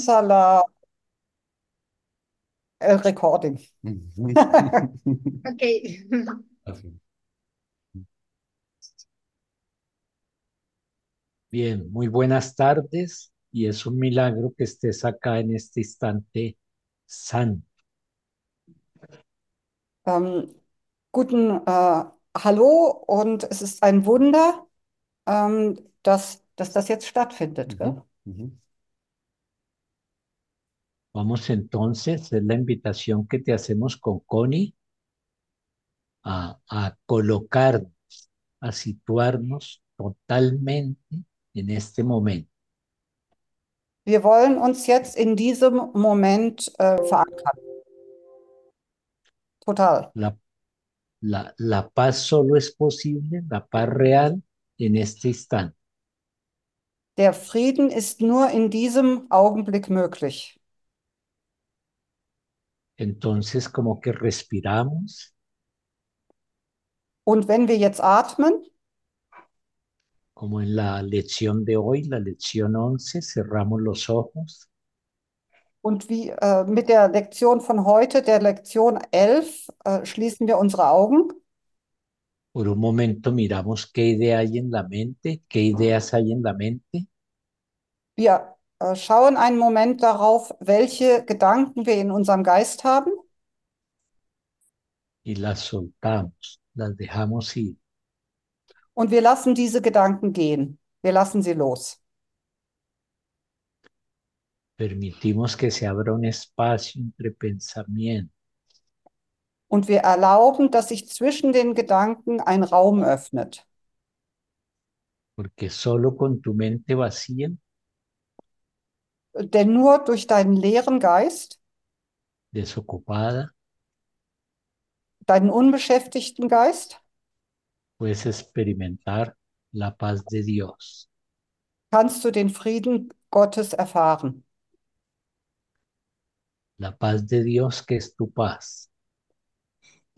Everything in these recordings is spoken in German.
Salah el recording. Ok. Así. Bien, muy buenas tardes y es un milagro que estés acá en este instante santo. Ähm, guten äh, Hallo und es ist ein Wunder, ähm, dass, dass das jetzt stattfindet. Gell? Mhm. Vamos entonces, es la invitación que te hacemos con Connie a, a colocarnos, a situarnos totalmente en este momento. Wir wollen uns jetzt in diesem Moment äh, verankern. Total. La, la, la paz solo es posible, la paz real en este instante. Der Frieden ist nur in diesem Augenblick möglich. Entonces, como que respiramos, Und wenn wir jetzt atmen, como en la lección de hoy, la lección 11, cerramos los ojos. Und wie äh, mit der Lektion von heute, der Lektion 11, äh, schließen wir unsere Augen. Por un momento miramos qué idea hay en la mente, qué ideas hay en la mente. Wir schauen einen Moment darauf, welche Gedanken wir in unserem Geist haben y las soltamos, las dejamos ir. und wir lassen diese Gedanken gehen. Wir lassen sie los. Permitimos que se abra un espacio entre pensamientos Und wir erlauben, dass sich zwischen den Gedanken ein Raum öffnet. porque solo con tu mente vacía Denn nur durch deinen leeren Geist, desocupada, deinen unbeschäftigten Geist, puedes experimentar la paz de Dios. kannst du den Frieden Gottes erfahren. La paz de Dios que es tu paz.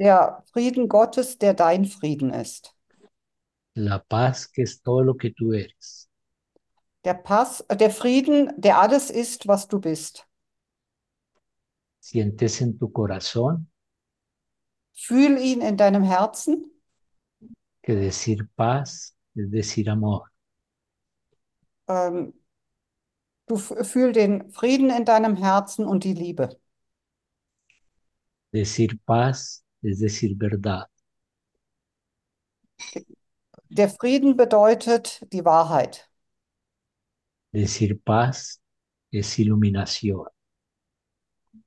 Der Frieden Gottes, der dein Frieden ist. La paz que es todo lo que tú eres. Der Pass, äh, der Frieden, der alles ist, was du bist. Sientes en tu corazón Fühl ihn in deinem Herzen, que decir paz es decir amor. ähm, du f- fühl den Frieden in deinem Herzen und die Liebe. Decir paz es decir verdad. Der Frieden bedeutet die Wahrheit. Decir paz es iluminación.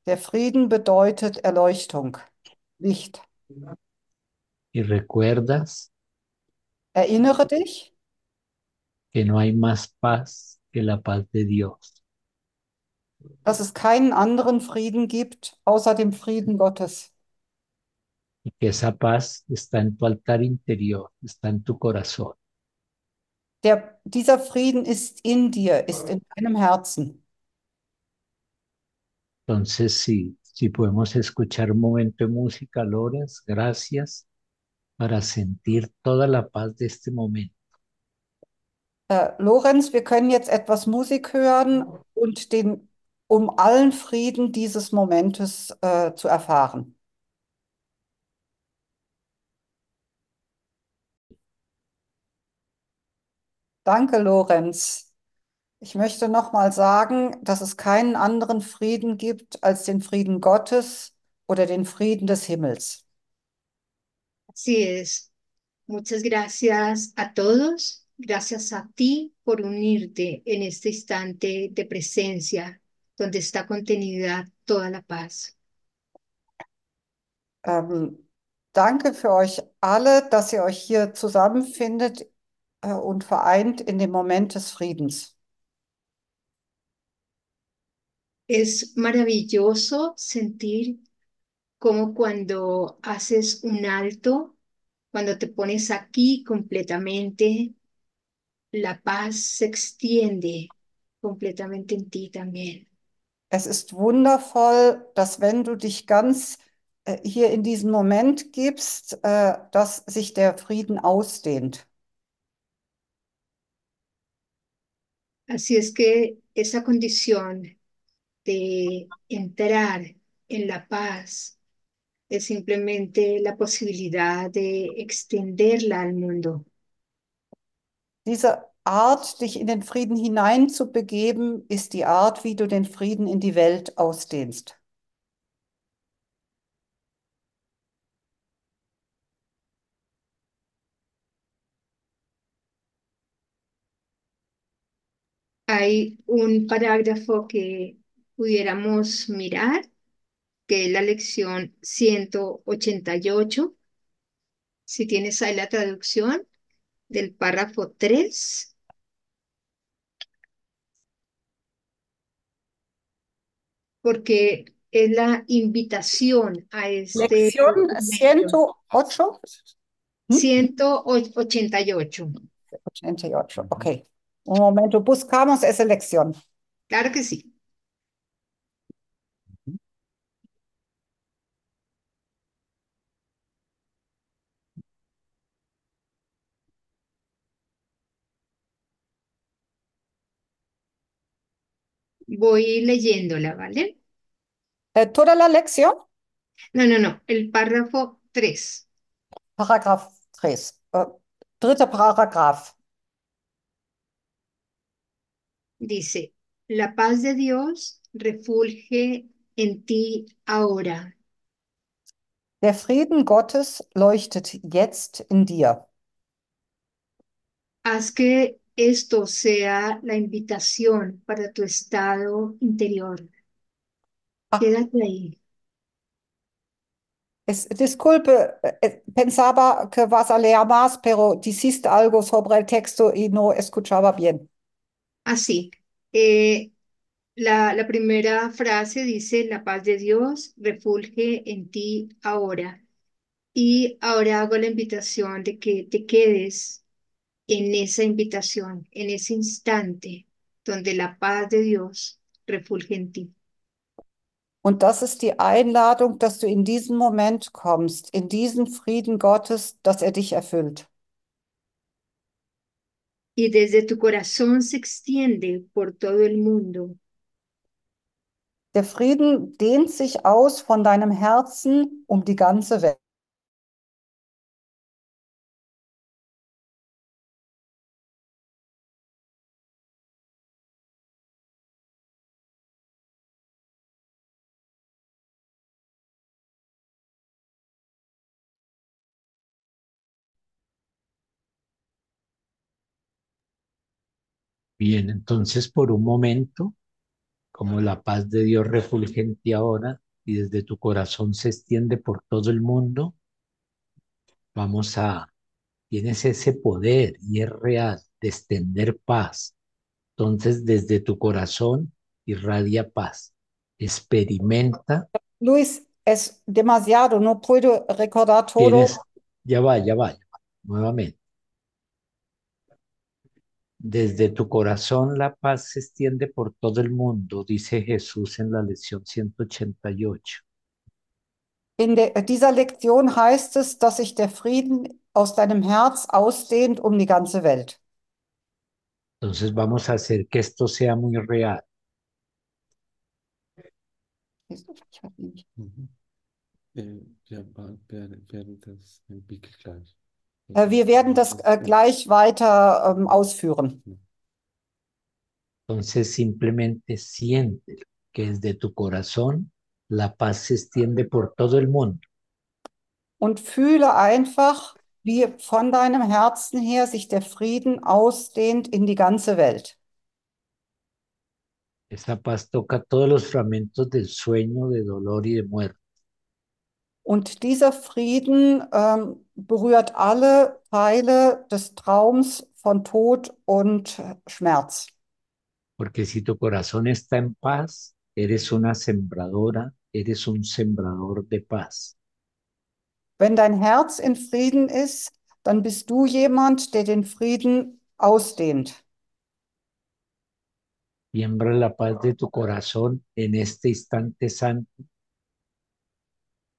Der Frieden bedeutet Erleuchtung, Licht. Y recuerdas Erinnere dich, que no hay más paz que la paz de Dios. dass es keinen anderen Frieden gibt außer dem Frieden Gottes. Y que esa paz está en tu altar interior, está en tu corazón. Der, dieser Frieden ist in dir, ist in deinem Herzen. Entonces, sí, si podemos escuchar un momento de música, Loras, gracias, para sentir toda la paz de este momento. Äh, Lorenz, wir können jetzt etwas Musik hören und den, um allen Frieden dieses Momentes äh, zu erfahren. Danke, Lorenz. Ich möchte nochmal sagen, dass es keinen anderen Frieden gibt als den Frieden Gottes oder den Frieden des Himmels. Así es. Muchas gracias a todos. Gracias a ti por unirte en este instante de presencia donde está contenida toda la paz. Ähm, danke für euch alle, dass ihr euch hier zusammenfindet und vereint in dem Moment des Friedens. Es maravilloso sentir como cuando haces un alto, cuando te pones aquí completamente, la paz se extiende completamente en ti también. Es ist wundervoll, dass wenn du dich ganz äh, hier in diesen Moment gibst, äh, dass sich der Frieden ausdehnt. Así es que esa condición de entrar en la paz es simplemente la posibilidad de extenderla al mundo. Diese Art, dich in den Frieden hineinzubegeben, ist die Art, wie du den Frieden in die Welt ausdehnst. Hay un parágrafo que pudiéramos mirar, que es la lección 188. Si tienes ahí la traducción del párrafo 3. Porque es la invitación a este Lección documento. 108. Hm? 188. 88, ok. Un momento, buscamos esa lección. Claro que sí. Voy leyéndola, ¿vale? Toda la lección, No, no, no, el párrafo 3. Paragraph 3. Äh, dritter Paragraph. Dice, la paz de Dios refulge en ti ahora. Der Frieden Gottes leuchtet jetzt in dir. Haz que esto sea la invitación para tu estado interior. Ah. Quédate ahí. Es, disculpe, eh, pensaba que vas a leer más, pero dijiste algo sobre el texto y no escuchaba bien. Así, eh, la, la primera frase dice, la paz de Dios refulge en ti ahora. Y ahora hago la invitación de que te quedes en esa invitación, en ese instante donde la paz de Dios refulge en ti. Und das ist die Einladung, dass du in diesen Moment kommst, in diesen Frieden Gottes, dass er dich erfüllt. Y desde tu corazón se extiende por todo el mundo. Der Frieden dehnt sich aus von deinem Herzen um die ganze Welt. Entonces por un momento, como la paz de Dios refulge en ti ahora y desde tu corazón se extiende por todo el mundo, vamos a, tienes ese poder y es real de extender paz. Entonces desde tu corazón irradia paz. Experimenta, Luis, es demasiado, no puedo recordar todo. tienes, ya va, ya va, ya va, nuevamente. Desde tu corazón la paz se extiende por todo el mundo, dice Jesús en la lección 188. In der, dieser Lektion heißt es, dass sich der Frieden aus deinem Herz ausdehnt um die ganze Welt. Entonces vamos a hacer que esto sea muy real. Ich hab nicht. Mhm. Äh, Wir ba- werden werden das im Wiki gleich. Äh, Wir werden das äh, gleich weiter ähm, ausführen. Entonces simplemente siente que desde tu corazón la paz se extiende por todo el mundo. Und fühle einfach, wie von deinem Herzen her sich der Frieden ausdehnt in die ganze Welt. Esa paz toca todos los fragmentos del sueño, de dolor y de muerte. Und dieser Frieden ähm, berührt alle Teile des Traums von Tod und Schmerz. Porque si tu corazón está en paz, eres una sembradora, eres un sembrador de paz. Wenn dein Herz in Frieden ist, dann bist du jemand, der den Frieden ausdehnt. Siembra la paz de tu corazón en este instante santo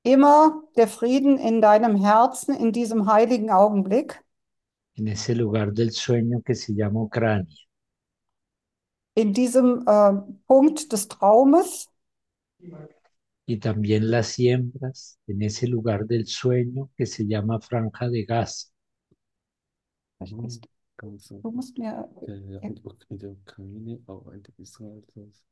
Immer der Frieden in deinem Herzen in diesem heiligen Augenblick, en ese lugar del sueño que se llama Ucrania. in diesem äh, Punkt des Traumes y también la siembras en ese lugar del sueño que se llama Franja de Gaza. So. Du musst mir. In der Ukraine, auch Israel. das-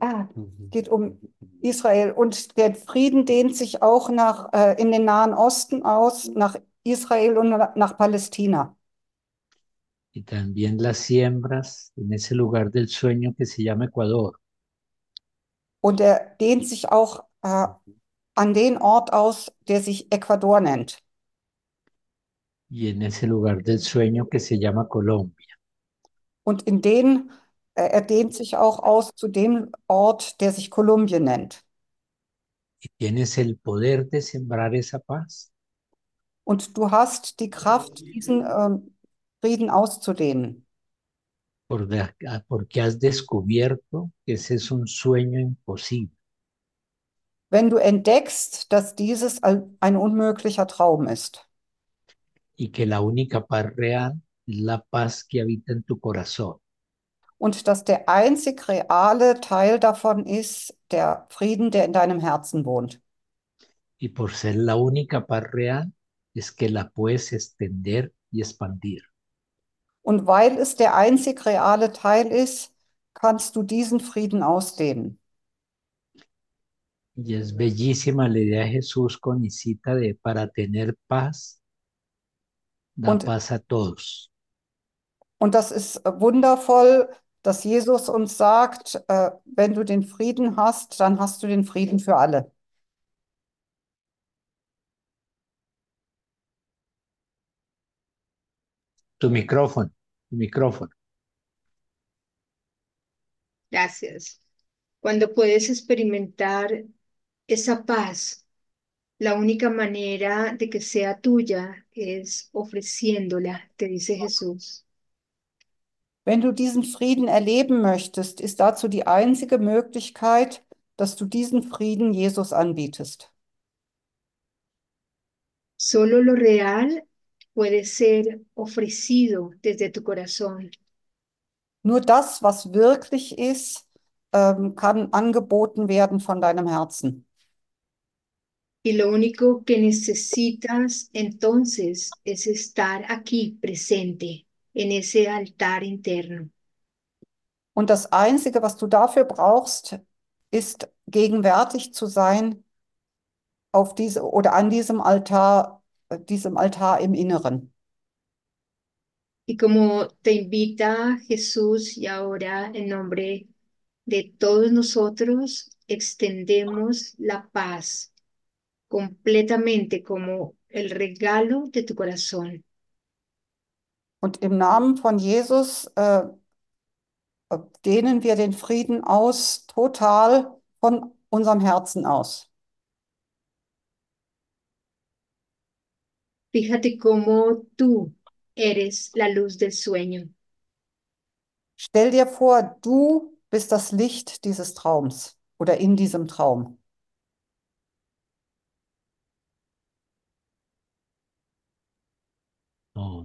Ah, geht um Israel. Und der Frieden dehnt sich auch nach, äh, in den Nahen Osten aus, nach Israel und na- nach Palästina. Y también la siembras en ese lugar del sueño que se llama Ecuador. Und er dehnt sich auch äh, an den Ort aus, der sich Ecuador nennt. y en ese lugar del sueño que se llama Colombia. Und in den, er dehnt sich auch aus zu dem Ort, der sich Kolumbien nennt. Y tienes el poder de sembrar esa paz. Und du hast die Kraft, diesen ähm, Frieden auszudehnen. ah, porque has descubierto que ese es un sueño imposible. Wenn du entdeckst, dass dieses ein ein unmöglicher Traum ist y que la única paz real es la paz que habita en tu corazón. Und dass der einzig reale Teil davon ist der Frieden, der in deinem Herzen wohnt. Y por ser la única paz real, es que la puedes extender y expandir. Und weil es der einzig reale Teil ist, kannst du diesen Frieden ausdehnen. Y es bellísima la idea de Jesús con Isita de para tener paz, da Und- paz a todos. Und das ist wundervoll, dass Jesus uns sagt, äh, wenn du den Frieden hast, dann hast du den Frieden für alle. Tu micrófono, tu micrófono. Gracias. Cuando puedes experimentar esa paz, la única manera de que sea tuya es ofreciéndola, te dice Jesús. Wenn du diesen Frieden erleben möchtest, ist dazu die einzige Möglichkeit, dass du diesen Frieden Jesus anbietest. Solo lo real puede ser ofrecido desde tu corazón. Nur das, was wirklich ist, ähm, kann angeboten werden von deinem Herzen. Y lo único que necesitas entonces es estar aquí presente en ese altar interno. Und das Einzige, was du dafür brauchst, ist gegenwärtig zu sein auf diese oder an diesem Altar, äh, diesem Altar im Inneren. Y como te invita Jesús y ahora en nombre de todos nosotros, extendemos la paz completamente como el regalo de tu corazón. Und im Namen von Jesus äh, dehnen wir den Frieden aus, total von unserem Herzen aus. Fíjate cómo tú eres la luz del sueño. Stell dir vor, du bist das Licht dieses Traums oder in diesem Traum.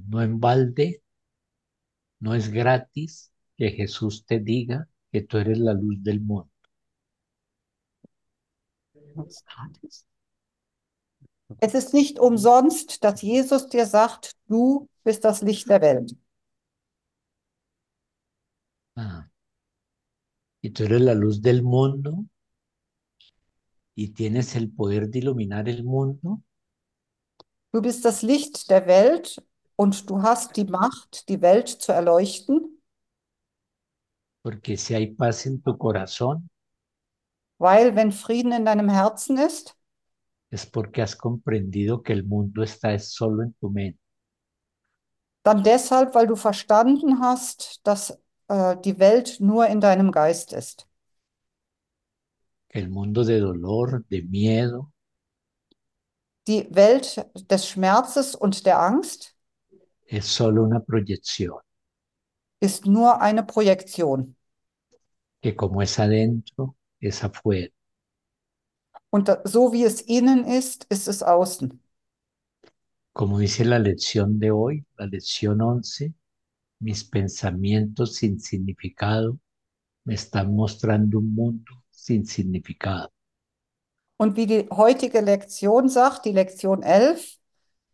No, en balde, no es gratis que Jesús te diga que tú eres la luz del mundo. Es ist nicht umsonst, dass Jesus dir sagt, du bist das Licht der Welt. Ah. Y tú eres la luz del mundo y tienes el poder de iluminar el mundo Du bist das Licht der Welt und du hast die Macht, die Welt zu erleuchten, porque si hay paz en tu corazón weil wenn Frieden in deinem Herzen ist, es porque has comprendido que el mundo está es solo en tu mente. dann deshalb, weil du verstanden hast, dass äh, die Welt nur in deinem Geist ist. el mundo de dolor, de miedo, Die Welt des Schmerzes und der Angst es solo una proyección, ist nur eine Projektion. que como es adentro, es afuera. Und da, so wie es innen ist, ist es außen. Como dice la lección de hoy, la lección 11, mis pensamientos sin significado me están mostrando un mundo sin significado. Und wie die heutige Lektion sagt, die Lektion 11,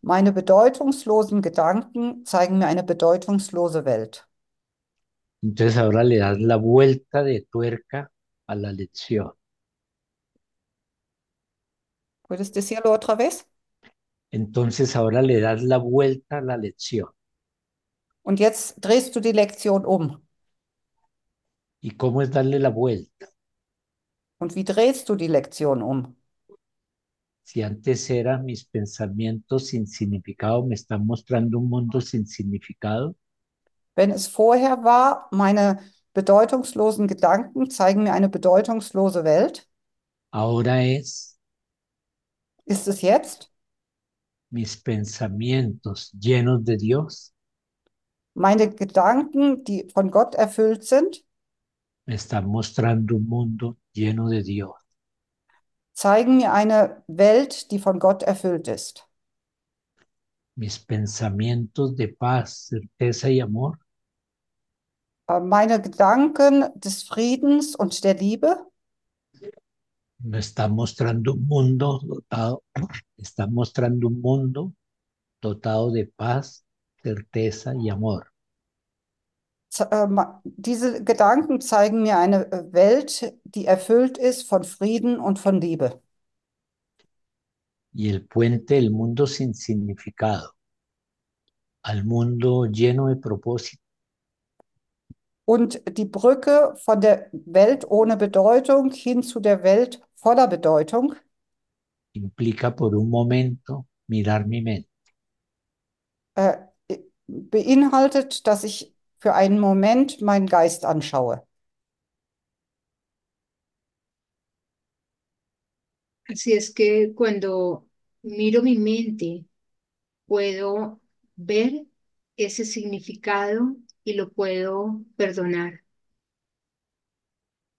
meine bedeutungslosen Gedanken zeigen mir eine bedeutungslose Welt. Entonces ahora le das la vuelta de tuerca a la lección. ¿Puedes decirlo otra vez? Entonces ahora le das la vuelta a la lección. Und jetzt drehst du die Lektion um. ¿Y cómo es darle la vuelta? Und wie drehst du die Lektion um? Si antes eran mis pensamientos sin significado, me están mostrando un mundo sin significado. Wenn es vorher war, meine bedeutungslosen Gedanken zeigen mir eine bedeutungslose Welt, Ahora es. Ist es jetzt? Mis pensamientos llenos de Dios. Meine Gedanken, die von Gott erfüllt sind, me están mostrando un mundo lleno de Dios. Zeigen mir eine Welt, die von Gott erfüllt ist. Mis pensamientos de paz, certeza y amor Äh, Meine Gedanken des Friedens und der Liebe me están mostrando un mundo dotado, me están mostrando un mundo dotado de paz, certeza y amor. Äh, Diese Gedanken zeigen mir eine äh, Welt, die erfüllt ist von Frieden und von Liebe. y el puente del mundo sin significado. Al mundo lleno de propósito. Und die Brücke von der Welt ohne Bedeutung hin zu der Welt voller Bedeutung. Implica por un momento mirar mi mente, äh, beinhaltet, dass ich für einen Moment meinen Geist anschaue. Así es que cuando miro mi mente, puedo ver ese significado y lo puedo perdonar.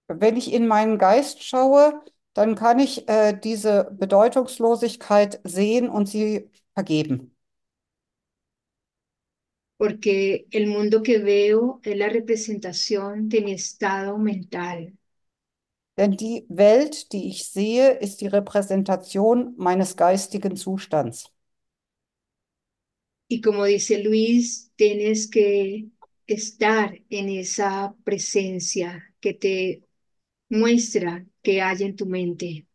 Wenn ich in meinen Geist schaue, dann kann ich äh, diese Bedeutungslosigkeit sehen und sie vergeben. Porque el mundo que veo es la representación de mi estado mental. Denn die Welt, die ich sehe, ist die Repräsentation meines geistigen Zustands. Y como dice Luis, tienes que estar en esa presencia que te muestra que hay en tu mente.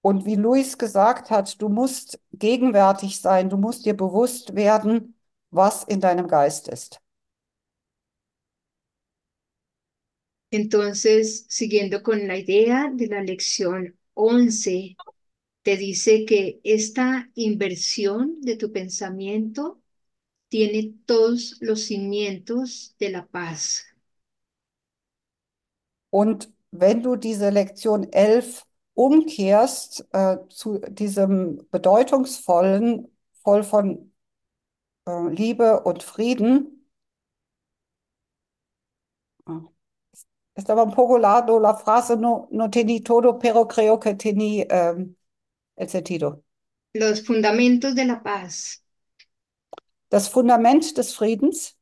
Und wie Luis gesagt hat, du musst gegenwärtig sein, du musst dir bewusst werden, was in deinem Geist ist. Entonces, siguiendo con la idea de la lección 11, te dice que esta inversión de tu pensamiento tiene todos los cimientos de la paz. Und wenn du diese Lektion 11 umkehrst äh, zu diesem bedeutungsvollen, voll von äh, Liebe und Frieden, ah, estaba un poco largo la frase, no, no tenía todo, pero creo que tenía ähm, el sentido. Los fundamentos de la paz. Das Fundament des Friedens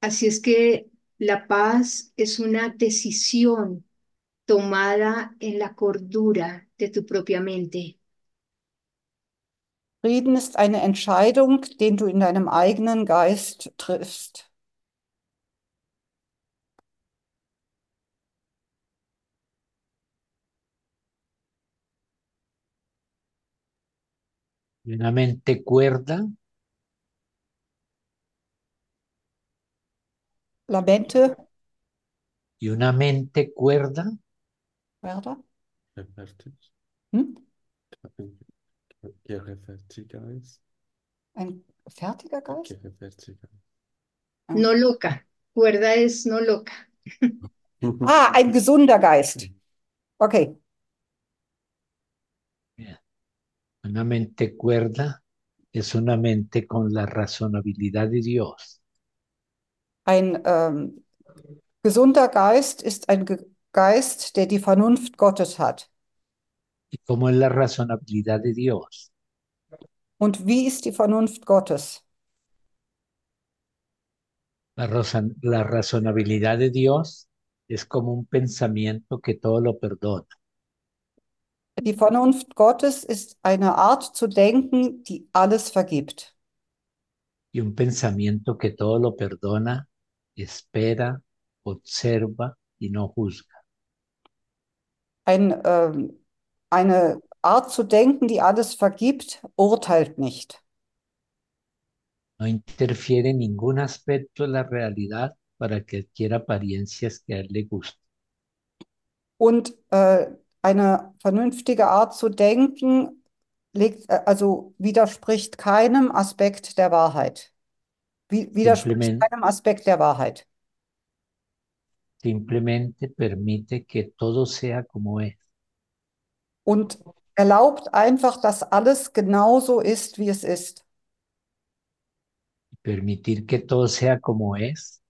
Así es que la paz es una decisión tomada en la cordura de tu propia mente. Frieden ist eine Entscheidung, den du in deinem eigenen Geist triffst. y una mente cuerda La mente, y una mente cuerda ¿verdad? Fertig. Hm? Gerefertiger ist. Ein fertiger Geist? Gerefertiger. No loca. Cuerda es no loca. Ah, ein gesunder Geist. Okay. Una mente cuerda es una mente con la razonabilidad de Dios. Ein ähm, gesunder Geist ist ein Ge Geist, der die Vernunft Gottes hat. ¿Y cómo es la razonabilidad de Dios? Und wie ist die Vernunft Gottes? La, razon- la razonabilidad de Dios es como un pensamiento que todo lo perdona. Die Vernunft Gottes ist eine Art zu denken, die alles vergibt. Y un pensamiento que todo lo perdona, espera, observa y no juzga. Ein, ähm, eine Art zu denken, die alles vergibt, urteilt nicht. No interfiere en ningún aspecto de la realidad para que adquiera apariencias que a él le gusten. Und äh, eine vernünftige Art zu denken legt, äh, also widerspricht keinem Aspekt der Wahrheit. Wie, widerspricht keinem Aspekt der Wahrheit. Simplemente permite que todo sea como es. Und erlaubt einfach, dass alles genauso ist, wie es ist. Permitir que todo sea como es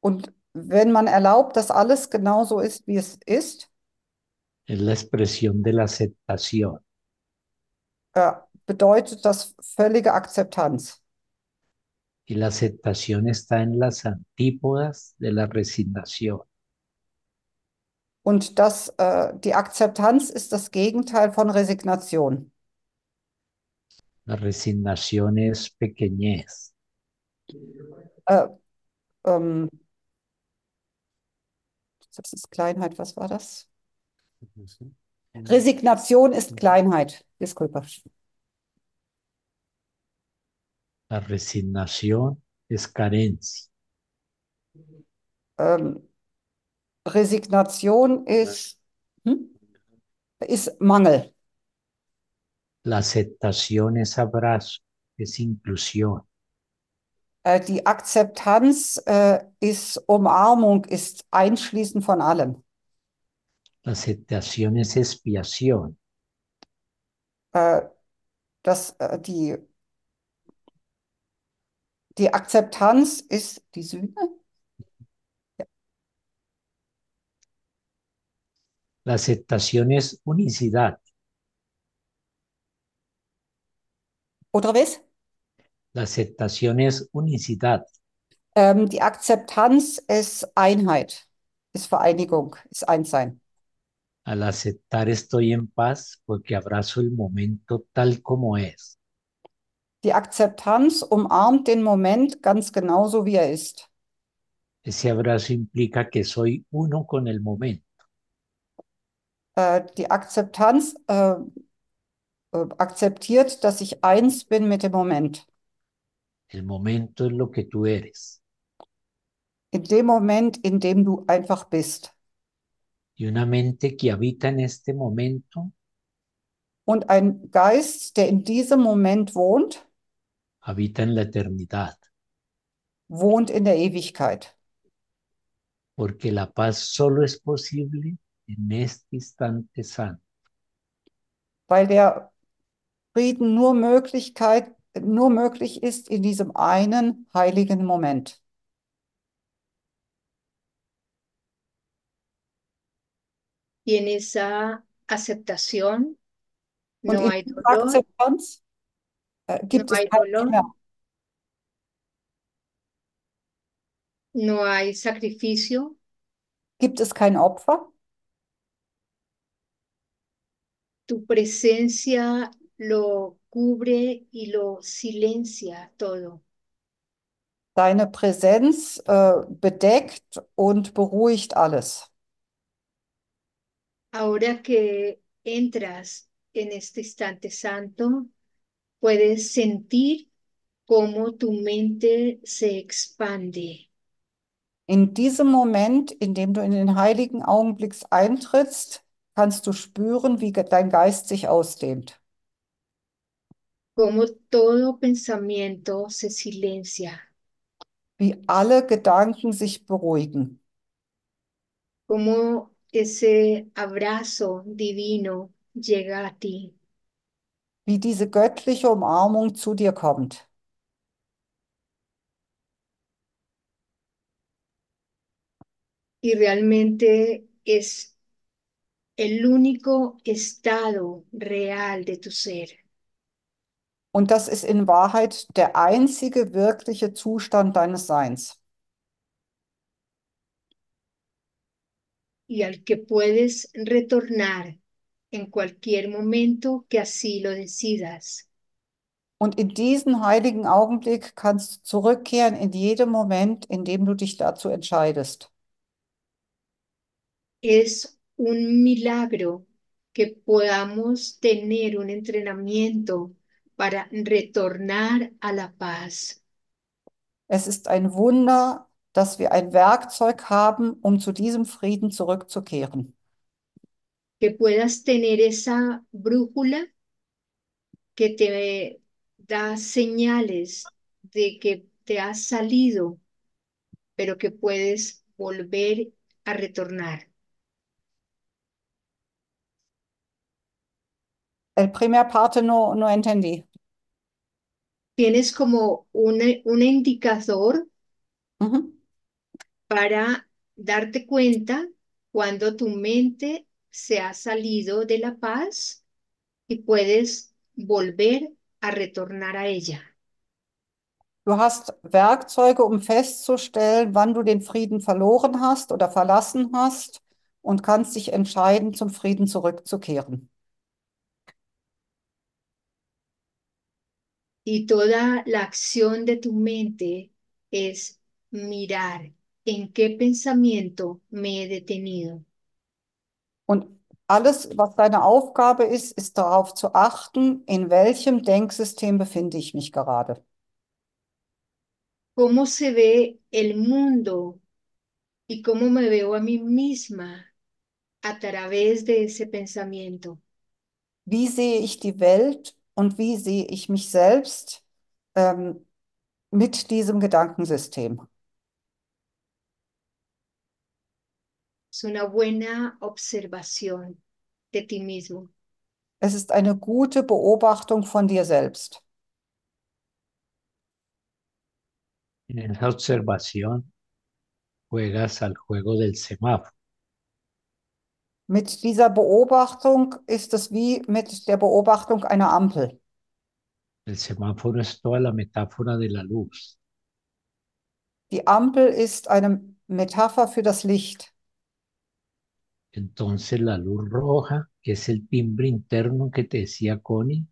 Und wenn man erlaubt, dass alles genauso ist, wie es ist, es la expresión de la aceptación. äh, bedeutet das völlige Akzeptanz. Y la aceptación está en las antípodas de la resignación. Und das, äh, die Akzeptanz ist das Gegenteil von Resignation. La resignación es pequeñez. Äh, ähm, das ist Kleinheit, was war das? Resignation ist Kleinheit. Disculpa. La resignación es carencia. Ähm, Resignation ist, hm? ist Mangel. La aceptación es abrazo, es inclusión. Äh, die Akzeptanz äh, ist Umarmung, ist Einschließen von allem. La aceptación es expiación. Äh, das, äh, die, die Akzeptanz ist die Sühne. La aceptación es unicidad. Oder was? La aceptación es unicidad. Ähm, die Akzeptanz ist Einheit, ist Vereinigung, ist Einssein. Al aceptar estoy en paz porque abrazo el momento tal como es. Die Akzeptanz umarmt den Moment ganz genauso, wie er ist. Ese abrazo implica que soy uno con el momento. Äh, die Akzeptanz äh, äh, akzeptiert, dass ich eins bin mit dem Moment. El momento es lo que tú eres. In dem Moment, in dem du einfach bist. Y una mente que habita en este momento Und ein Geist, der in diesem Moment wohnt, habita en la eternidad. wohnt in der Ewigkeit. Porque la paz solo es posible en este instante santo. Weil der Frieden nur Möglichkeit, nur möglich ist in diesem einen heiligen Moment. Y en esa aceptación Und no in hay dieser dolor, Akzeptanz äh, gibt No es hay dolor. Schmerz. no hay sacrificio, Gibt es kein Opfer? tu presencia lo cubre y lo silencia todo. Deine Präsenz äh, bedeckt und beruhigt alles. Ahora que entras en este instante santo, puedes sentir cómo tu mente se expande. In diesem Moment, in dem du in den heiligen Augenblick eintrittst, kannst du spüren, wie dein Geist sich ausdehnt. cómo todo pensamiento se silencia, Wie alle Gedanken sich beruhigen. cómo ese abrazo divino llega a ti. Wie diese göttliche Umarmung zu dir kommt. Y realmente es el único estado real de tu ser. Und das ist in Wahrheit der einzige wirkliche Zustand deines Seins. y al que puedes retornar en cualquier momento que así lo decidas. Und in diesen heiligen Augenblick kannst du zurückkehren in jedem Moment, in dem du dich dazu entscheidest. Es un milagro que podamos tener un entrenamiento para retornar a la paz. Es ist ein Wunder, dass wir ein Werkzeug haben, um zu diesem Frieden zurückzukehren. Que puedas tener esa brújula que te da señales de que te has salido, pero que puedes volver a retornar. El primer parte no, no entendí. Tienes como un, un indicador para darte cuenta cuando tu mente se ha salido de la paz y puedes volver a retornar a ella. Du hast Werkzeuge, um festzustellen, wann du den Frieden verloren hast oder verlassen hast und kannst dich entscheiden, zum Frieden zurückzukehren. Y toda la acción de tu mente es mirar en qué pensamiento me he detenido. Und alles, was deine Aufgabe ist, ist darauf zu achten, in welchem Denksystem befinde ich mich gerade. cómo se ve el mundo y cómo me veo a mí misma a través de ese pensamiento. Wie sehe ich die Welt und wie sehe ich mich selbst ähm, mit diesem Gedankensystem? Es una buena observación de ti mismo. Es ist eine gute Beobachtung von dir selbst. En esa observación juegas al juego del semáforo. Mit dieser Beobachtung ist es wie mit der Beobachtung einer Ampel. El semáforo es toda la metáfora de la luz. Die Ampel ist eine Metapher für das Licht. Entonces la luz roja, que es el timbre interno que te decía Connie,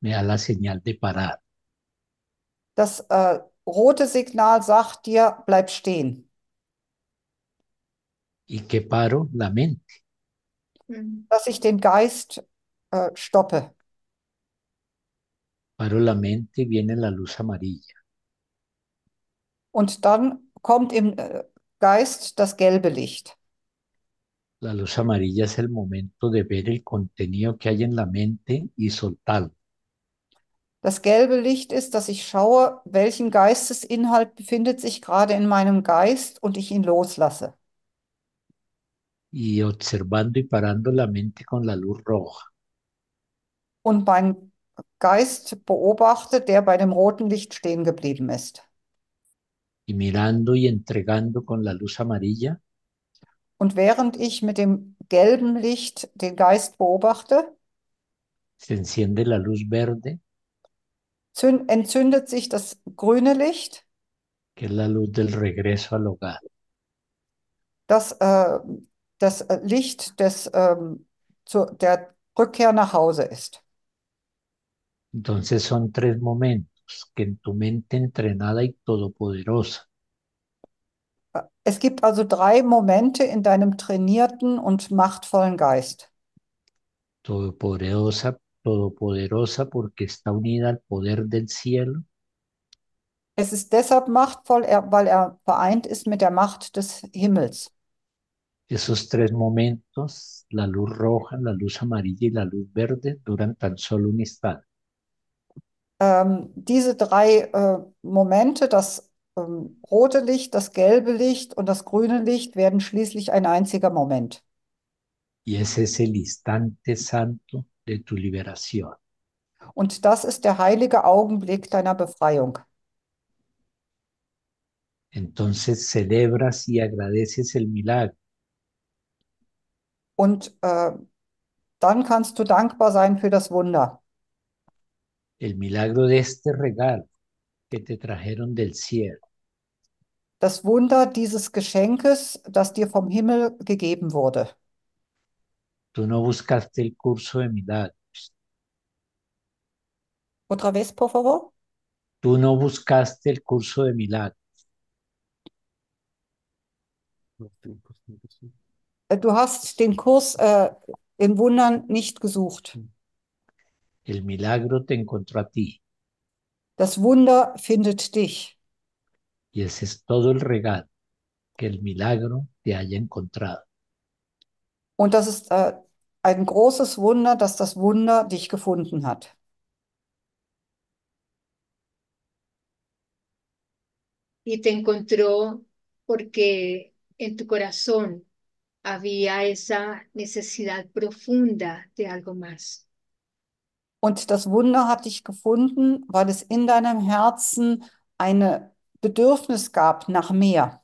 me da la señal de parar. Das äh, rote Signal sagt dir, bleib stehen. ¿Y qué paro? La mente. Mm. Dass ich den Geist äh, stoppe. Paro la mente y viene la luz amarilla. Und dann kommt im äh, Geist das gelbe Licht. La luz amarilla es el momento de ver el contenido que hay en la mente y soltarlo. Das gelbe Licht ist, dass ich schaue, welchen Geistesinhalt befindet sich gerade in meinem Geist und ich ihn loslasse. Y observando y parando la mente con la luz roja. Und mein Geist beobachte, der bei dem roten Licht stehen geblieben ist. Y mirando y entregando con la luz amarilla, Und während ich mit dem gelben Licht den Geist beobachte, verde, zünd, entzündet sich das grüne Licht, que es la luz del regreso al hogar. das, äh, das äh, Licht des, ähm, zu, der Rückkehr nach Hause ist. Entonces son tres momentos que en tu mente entrenada y todopoderosa Es gibt also drei Momente in deinem trainierten und machtvollen Geist. todopoderosa, todopoderosa porque está unida al poder del cielo, Es ist deshalb machtvoll, weil er vereint ist mit der Macht des Himmels. esos tres momentos, la luz roja, la luz amarilla y la luz verde, duran tan solo un instante. Ähm, diese drei äh, Momente, das ähm, rote Licht, das gelbe Licht und das grüne Licht, werden schließlich ein einziger Moment. Y ese es el instante santo de tu liberación. Und das ist der heilige Augenblick deiner Befreiung. Entonces celebras y agradeces el milagro Und äh, dann kannst du dankbar sein für das Wunder. el milagro de este regalo que te trajeron del cielo. Das Wunder dieses Geschenkes, das dir vom Himmel gegeben wurde. Tú no buscaste el curso de milagros. Otra vez, por favor. Tú no buscaste el curso de milagros. Du hast den Kurs äh, in Wundern nicht gesucht. El milagro te encontró a ti. Das Wunder findet dich. Y ese es todo el regalo, que el milagro te haya encontrado. Und das ist äh, ein großes Wunder, dass das Wunder dich gefunden hat. Y te encontró porque en tu corazón había esa necesidad profunda de algo más. Und das Wunder hat dich gefunden, weil es in deinem Herzen ein Bedürfnis gab nach mehr.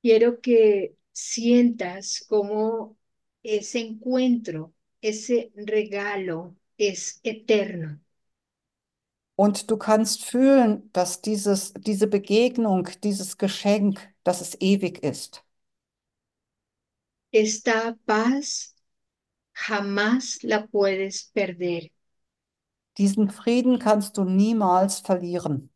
Quiero que sientas cómo ese encuentro, ese regalo es eterno. Und du kannst fühlen, dass dieses, diese Begegnung, dieses Geschenk, dass es ewig ist. Esta paz jamás la puedes perder. Diesen Frieden kannst du niemals verlieren.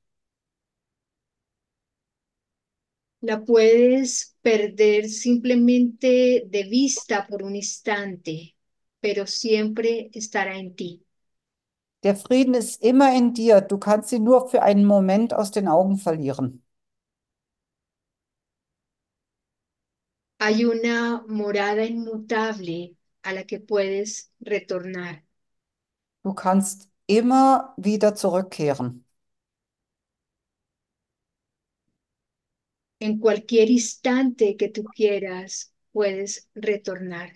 La puedes perder simplemente de vista por un instante, pero siempre estará en ti. Der Frieden ist immer in dir. Du kannst ihn nur für einen Moment aus den Augen verlieren. Hay una morada inmutable a la que puedes retornar. Du kannst immer wieder zurückkehren. En cualquier instante que tú quieras, puedes retornar.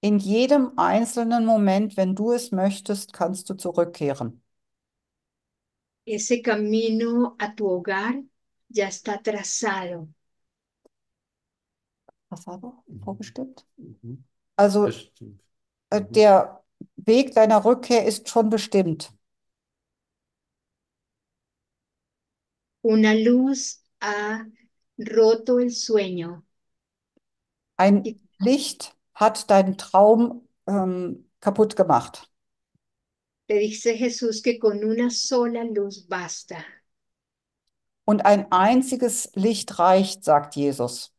In jedem einzelnen Moment, wenn du es möchtest, kannst du zurückkehren. Ese camino a tu hogar ya está trazado. Da? Vorbestimmt? Mhm. Also äh, Mhm. der Weg deiner Rückkehr ist schon bestimmt. Una luz ha roto el sueño Ein Licht hat deinen Traum ähm, kaputt gemacht. te dice Jesús que con una sola luz basta. Und ein einziges Licht reicht, sagt Jesus.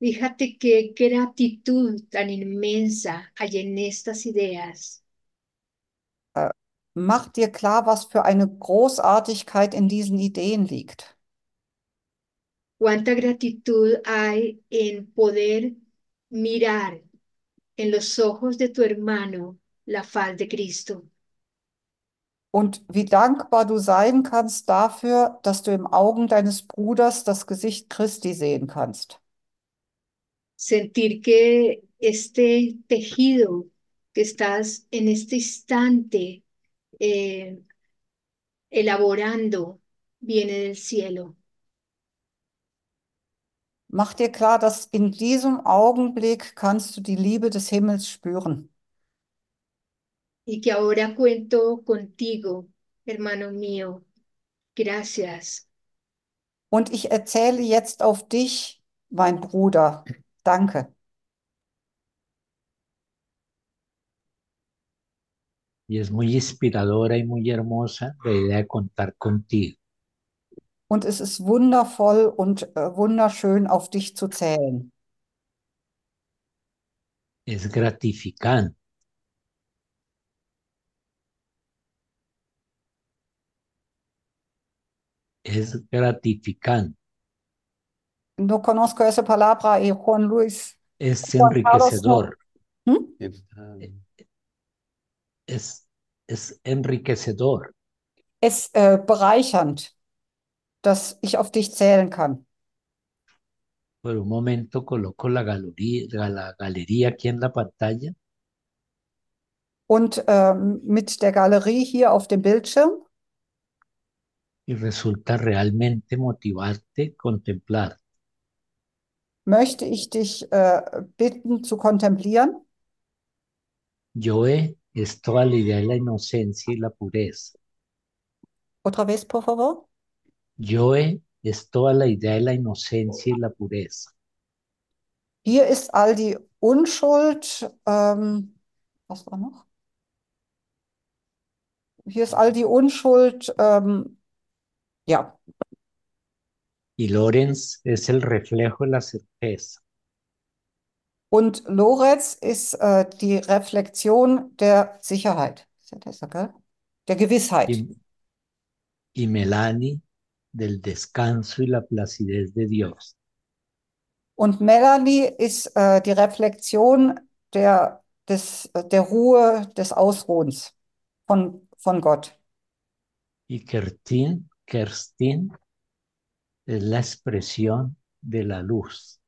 Fíjate qué gratitud tan inmensa hay en estas ideas. Äh, mach dir klar, was für eine Großartigkeit in diesen Ideen liegt. Cuánta gratitud hay en poder mirar en los ojos de tu hermano la faz de Cristo. Und wie dankbar du sein kannst dafür, dass du im Augen deines Bruders das Gesicht Christi sehen kannst. Sentir que este tejido que estás en este instante eh, elaborando viene del cielo. Mach dir klar, dass in diesem Augenblick kannst du die Liebe des Himmels spüren. y que ahora cuento contigo, hermano mío. Gracias. Und ich erzähle jetzt auf dich, mein Bruder. Danke. Y es muy inspiradora y muy hermosa la idea de contar contigo. Und es ist wundervoll und äh, wunderschön, auf dich zu zählen. Es gratificante. Es gratificante. No conozco esa palabra y Juan Luis. Es Juan Carlos no. enriquecedor. Hm? Está- Es, es enriquecedor. Es äh, bereichernd, dass ich auf dich zählen kann. Por un momento coloco la galería, la galería aquí en la pantalla Und ähm, mit der Galerie hier auf dem Bildschirm y resulta realmente motivarte contemplar. Möchte ich dich äh, bitten zu kontemplieren. Yoe es toda la idea de la inocencia y la pureza. Otra vez, por favor. Yoe es toda la idea de la inocencia y la pureza. Hier ist all die Unschuld, ähm, was war noch? Hier ist all die Unschuld, ähm, ja, Y Lorenz es el reflejo de la certeza. Und Lorenz ist äh, die Reflexion der Sicherheit, der Gewissheit. Y, y Melanie del descanso y la placidez de Dios. Und Melanie ist äh, die Reflexion der, des, der Ruhe, des Ausruhens von, von Gott. Y Kerstin, Kerstin es la expresión de la luz.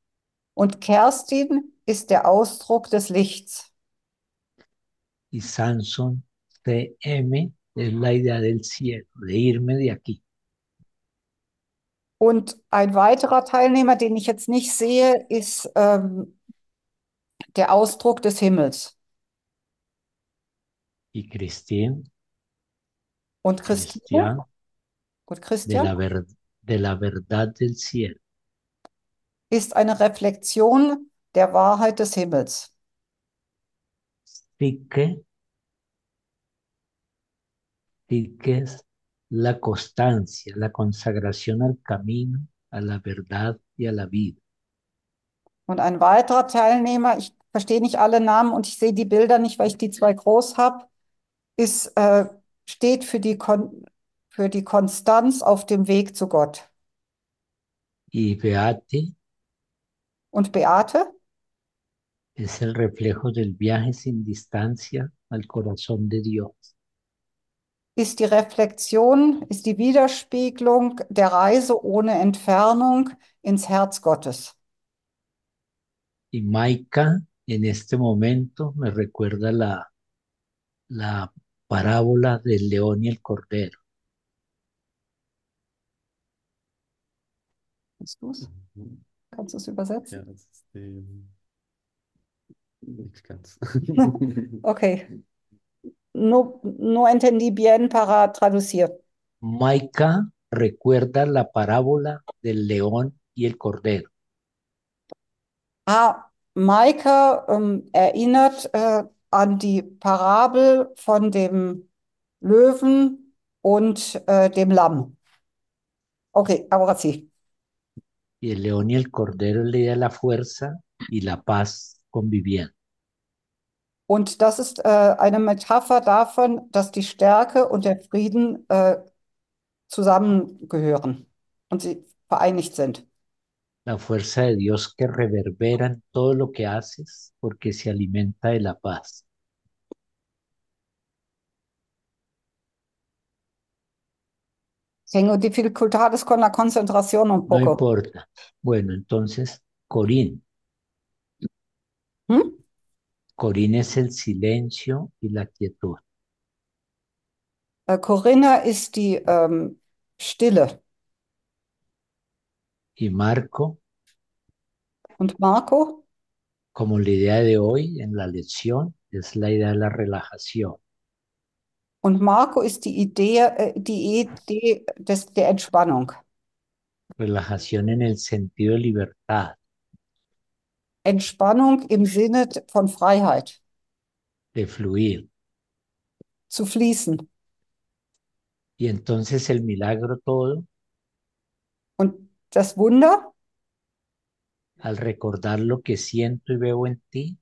Und Kerstin ist der Ausdruck des Lichts. Y Samson CM es la idea del cielo, de irme de aquí. Und ein weiterer Teilnehmer, den ich jetzt nicht sehe, ist ähm, der Ausdruck des Himmels. Y Christine, Und Christine, Cristian, gut, de la, Christian, ver- de la verdad del cielo. ist eine Reflexion der Wahrheit des Himmels. Tique, tique es la constancia, la consagración al camino, a la verdad y a la vida. Und ein weiterer Teilnehmer, ich verstehe nicht alle Namen und ich sehe die Bilder nicht, weil ich die zwei groß habe, ist, äh, steht für die, Kon für die Konstanz auf dem Weg zu Gott. Y Beate Und Beate es el reflejo del viaje sin distancia al corazón de Dios. ist die Reflexion, ist die Widerspiegelung der Reise ohne Entfernung ins Herz Gottes. Y Maika en este momento me recuerda la, la parábola del león y el cordero. Kannst du es? Mhm. Kannst du es übersetzen? Ja, das ist ähm, nicht ganz. Ok. No, no entendí bien para traducir. Maika recuerda la parábola del león y el cordero. Ah, Maike ähm, erinnert äh, an die Parabel von dem Löwen und äh, dem Lamm. Ok, ahora sí. Y el león y el cordero le da la fuerza y la paz conviviendo. Und das ist äh, eine Metapher davon, dass die Stärke und der Frieden äh, zusammengehören und sie vereinigt sind. La fuerza de Dios que reverbera en todo lo que haces porque se alimenta de la paz. Tengo dificultades con la concentración un No poco. importa. Bueno, entonces, Corín. ¿Mm? Corín es el silencio y la quietud. Äh, Corinna ist die ähm, Stille Y Marco, und Marco como la idea de hoy en la lección, es la idea de la relajación. Und Marco ist die Idee, äh, die Idee des, der Entspannung. Relajación en el sentido de libertad, Entspannung im Sinne von Freiheit, de fluir. zu fließen. Y entonces el milagro todo, Und das Wunder, al recordar lo que siento y veo en ti,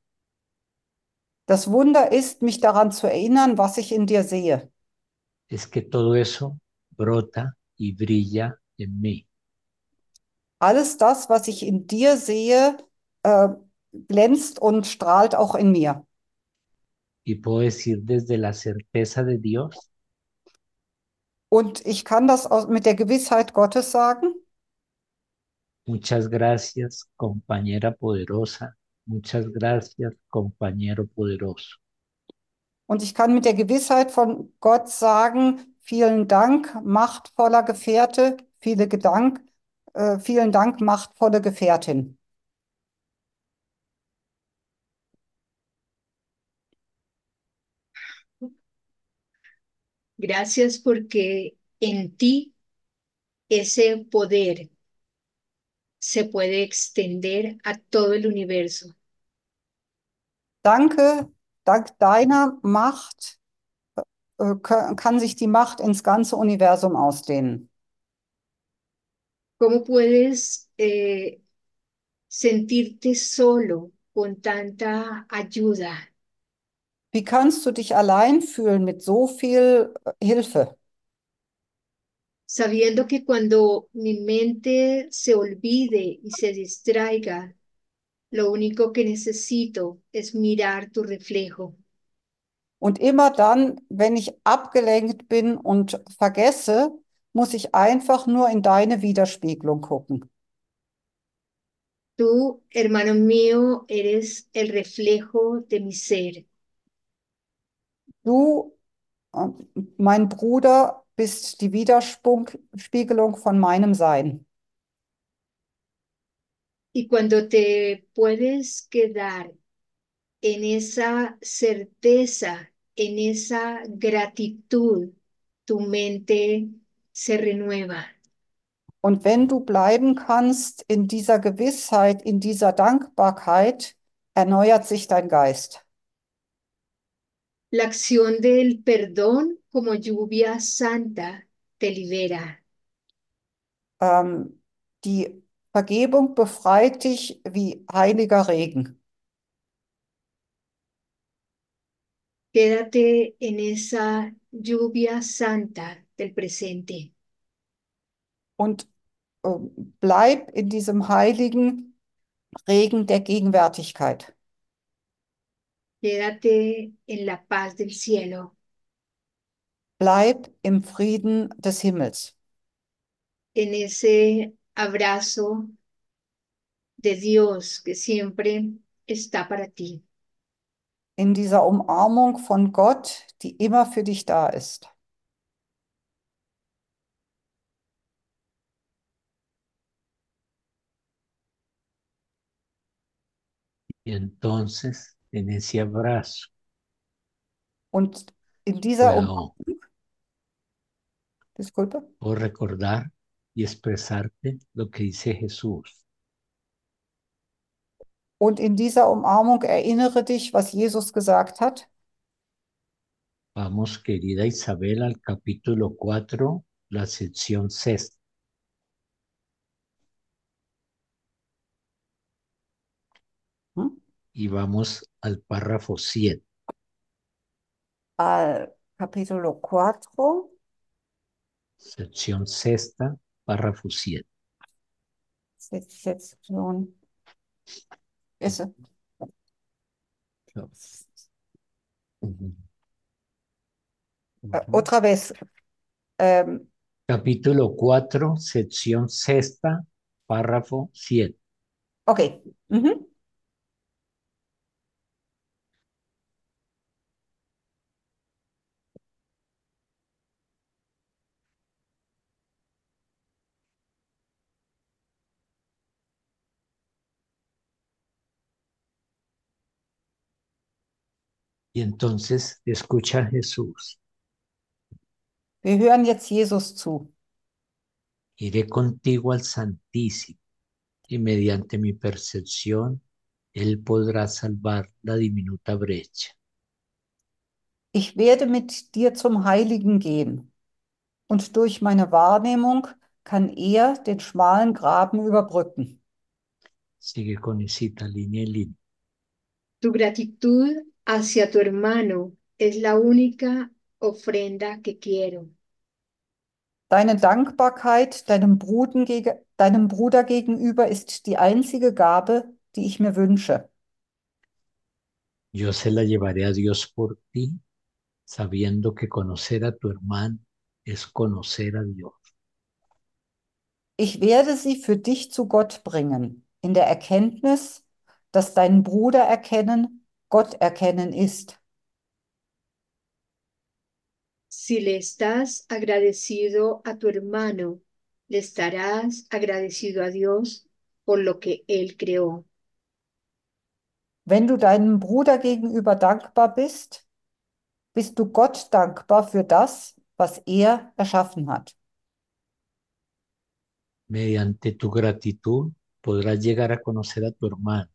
das Wunder ist, mich daran zu erinnern, was ich in dir sehe. es que todo eso brota y brilla en mí. Alles das, was ich in dir sehe, äh, glänzt und strahlt auch in mir. Y puedo decir desde la certeza de Dios, Und ich kann das aus, mit der Gewissheit Gottes sagen. muchas gracias, compañera poderosa, muchas gracias, compañero poderoso. Und ich kann mit der Gewissheit von Gott sagen, vielen Dank, machtvoller Gefährte, viele Gedank, äh, vielen Dank, machtvolle Gefährtin. Gracias porque en ti ese poder se puede extender a todo el universo. Danke, dank deiner Macht äh, ka- kann sich die Macht ins ganze Universum ausdehnen. ¿Cómo puedes eh, sentirte solo con tanta ayuda? Wie kannst du dich allein fühlen mit so viel äh, Hilfe? sabiendo que cuando mi mente se olvide y se distraiga, lo único que necesito es mirar tu reflejo. Und immer dann, wenn ich abgelenkt bin und vergesse, muss ich einfach nur in deine Widerspiegelung gucken. Tú, hermano mío, eres el reflejo de mi ser. Du, äh, mein Bruder, bist die Widerspiegelung von meinem Sein. Y cuando te puedes quedar en esa certeza, en esa gratitud, tu mente se renueva. Und wenn du bleiben kannst in dieser Gewissheit, in dieser Dankbarkeit, erneuert sich dein Geist. La acción del perdón como lluvia santa te libera. Ähm, die Vergebung befreit dich wie heiliger Regen. Quédate en esa lluvia santa del presente. Und ähm, bleib in diesem heiligen Regen der Gegenwärtigkeit. Quédate en la paz del cielo, Bleib im Frieden des Himmels, en ese abrazo de Dios que siempre está para ti. in dieser Umarmung von Gott, die immer für dich da ist. Y entonces, en ese abrazo, Und in dieser Umarmung, disculpe, puedo recordar y expresarte lo que dice Jesús. und in dieser Umarmung erinnere dich, was Jesus gesagt hat. Vamos, querida Isabel, al capítulo 4, la sección sexta. Hm? Y vamos al párrafo 7. Al capítulo 4, Sección sexta, párrafo 7. Sektion. Ese. Ich glaube, es ist. Mhm. Äh, otra vez. Ähm, Capítulo 4, sección sexta, párrafo 7. okay. Mhm. Y entonces escucha a Jesús. Wir hören jetzt Jesus zu. Iré contigo al Santísimo y mediante mi percepción Él podrá salvar la diminuta brecha. Ich werde mit dir zum Heiligen gehen, und durch meine Wahrnehmung kann er den schmalen Graben überbrücken. Sigue con Isita, línea y línea. Tu gratitud hacia tu hermano es la única ofrenda que quiero. Deine Dankbarkeit deinem gege deinem Bruder gegenüber ist die einzige Gabe, die ich mir wünsche. Yo se la llevaré a Dios por ti, sabiendo que conocer a tu hermano es conocer a Dios. Ich werde sie für dich zu Gott bringen, in der Erkenntnis, dass dein Bruder erkennen, Gott erkennen ist. Si le estás agradecido a tu hermano, le estarás agradecido a Dios por lo que Él creó. Wenn du deinem Bruder gegenüber dankbar bist, bist du Gott dankbar für das, was er erschaffen hat. Mediante tu gratitud podrás llegar a conocer a tu hermano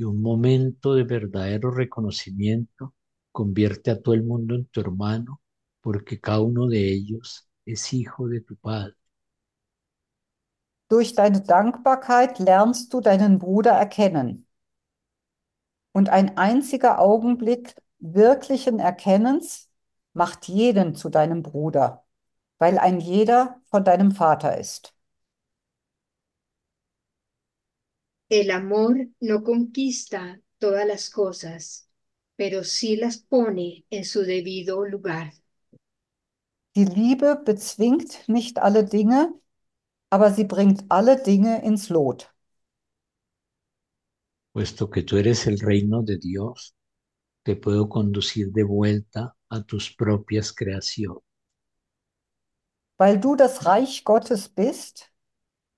y un momento de verdadero reconocimiento convierte a todo el mundo en tu hermano porque cada uno de ellos es hijo de tu Padre. Durch deine Dankbarkeit lernst du deinen Bruder erkennen. Und ein einziger Augenblick wirklichen Erkennens macht jeden zu deinem Bruder, weil ein jeder von deinem Vater ist. El amor no conquista todas las cosas, pero sí las pone en su debido lugar. Die Liebe bezwingt nicht alle Dinge, aber sie bringt alle Dinge ins Lot. Puesto que tú eres el reino de Dios, te puedo conducir de vuelta a tus propias creaciones. Weil du das Reich Gottes bist,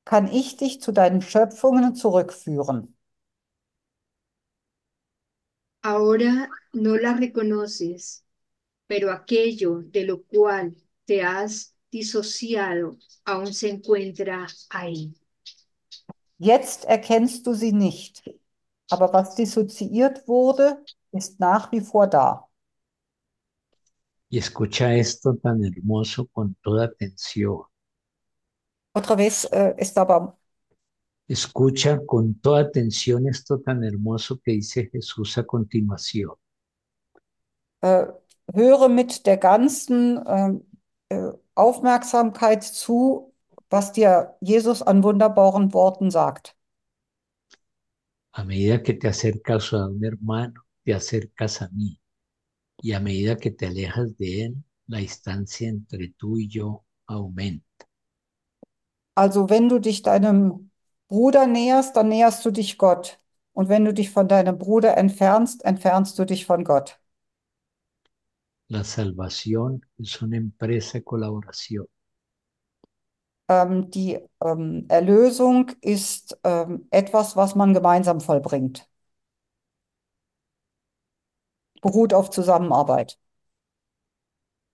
kann ich dich zu deinen Schöpfungen zurückführen. Ahora no la reconoces, pero aquello de lo cual te has disociado aún se encuentra ahí. Jetzt erkennst du sie nicht, aber was dissoziiert wurde, ist nach wie vor da. Y escucha esto tan hermoso con toda atención. Otra vez estaba, Escucha con toda atención esto tan hermoso que dice Jesús a continuación. äh, höre mit der ganzen äh, äh, Aufmerksamkeit zu, was dir Jesus an wunderbaren Worten sagt. A medida que te acercas a un hermano, te acercas a mí. Y a medida que te alejas de él, la distancia entre tú y yo aumenta. Also wenn du dich deinem Bruder näherst, dann näherst du dich Gott. Und wenn du dich von deinem Bruder entfernst, entfernst du dich von Gott. La salvación es una empresa colaboración. Ähm, die ähm, Erlösung ist ähm, etwas, was man gemeinsam vollbringt. Beruht auf Zusammenarbeit.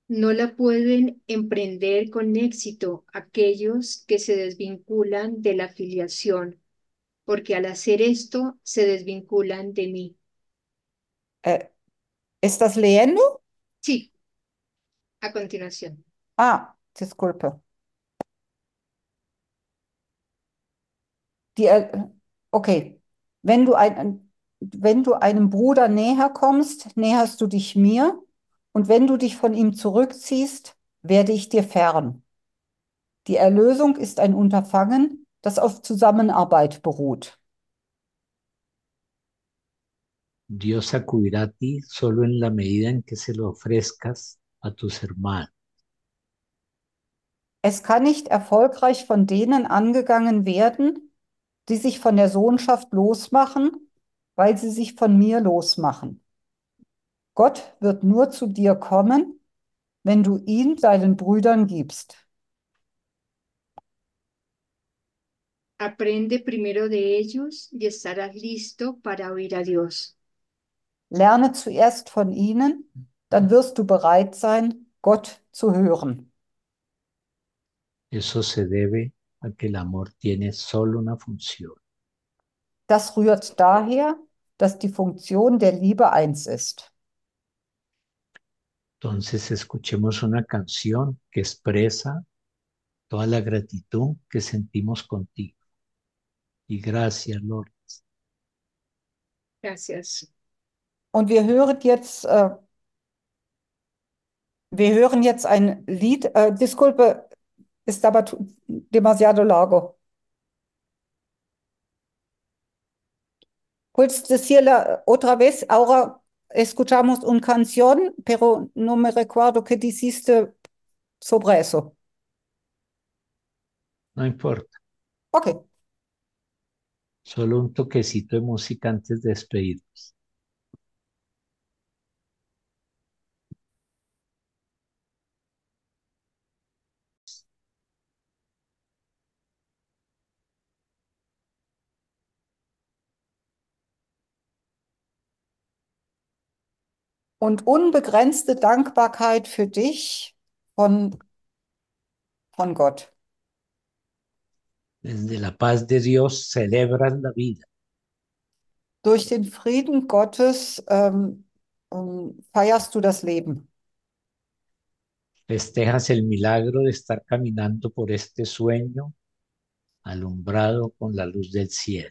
No la pueden emprender con éxito aquellos que se desvinculan de la filiación, porque al hacer esto se desvinculan de mí. Ist das leyendo? Sí, a continuación. Ah, disculpe. Die, okay. Wenn du ein, wenn du einem Bruder näher kommst, näherst du dich mir. Und wenn du dich von ihm zurückziehst, werde ich dir fern. Die Erlösung ist ein Unterfangen, das auf Zusammenarbeit beruht. Dios acudirá a ti solo en la medida en que se lo ofrezcas a tus hermanos. Es kann nicht erfolgreich von denen angegangen werden, die sich von der Sohnschaft losmachen, weil sie sich von mir losmachen. Gott wird nur zu dir kommen, wenn du ihn deinen Brüdern gibst. Aprende primero de ellos y estarás listo para oír a Dios. Lerne zuerst von ihnen, dann wirst du bereit sein, Gott zu hören. Eso se debe a que el amor tiene solo una función, Das rührt daher, dass die Funktion der Liebe eins ist. Entonces escuchemos una canción que expresa toda la gratitud que sentimos contigo. Y gracias, Lord. Gracias. Und wir hören jetzt, äh, wir hören jetzt ein Lied, äh, disculpe, estaba demasiado largo. ¿Puedes decirla otra vez? Ahora escuchamos una canción, pero no me recuerdo qué dijiste sobre eso. No importa, Ok. solo un toquecito de música antes de despedirnos. Und unbegrenzte Dankbarkeit für dich von, von Gott. Desde la paz de Dios celebras la vida. Durch den Frieden Gottes ähm, ähm, feierst du das Leben. Festejas el milagro de estar caminando por este sueño alumbrado con la luz del cielo.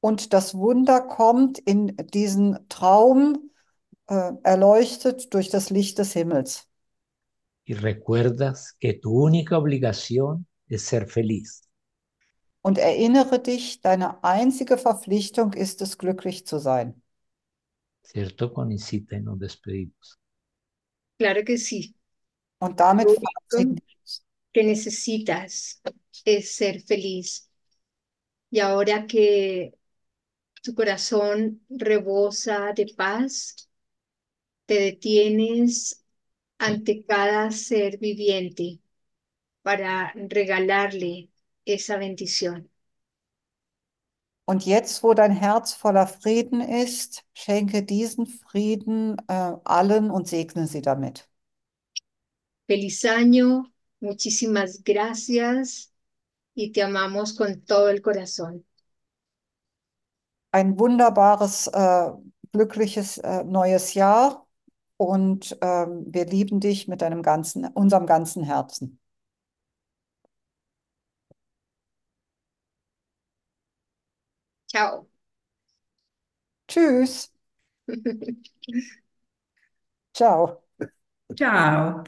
Und das Wunder kommt in diesen Traum, äh, erleuchtet durch das Licht des Himmels. Y recuerdas que tu única obligación es ser feliz. Und erinnere dich, deine einzige Verpflichtung ist es, glücklich zu sein. ¿Cierto, Conicita? Y nos despedimos. Claro que sí. Und damit Lo verabschieden único que necesitas es ser feliz. Y ahora que tu corazón rebosa de paz, te detienes ante cada ser viviente para regalarle esa bendición. Und jetzt, wo dein Herz voller Frieden ist, schenke diesen Frieden äh, allen und segne sie damit. Feliz año, muchísimas gracias y te amamos con todo el corazón. Ein wunderbares, äh, glückliches äh, neues Jahr und ähm, wir lieben dich mit deinem ganzen, unserem ganzen Herzen. Chao. Tschüss. Ciao. Ciao.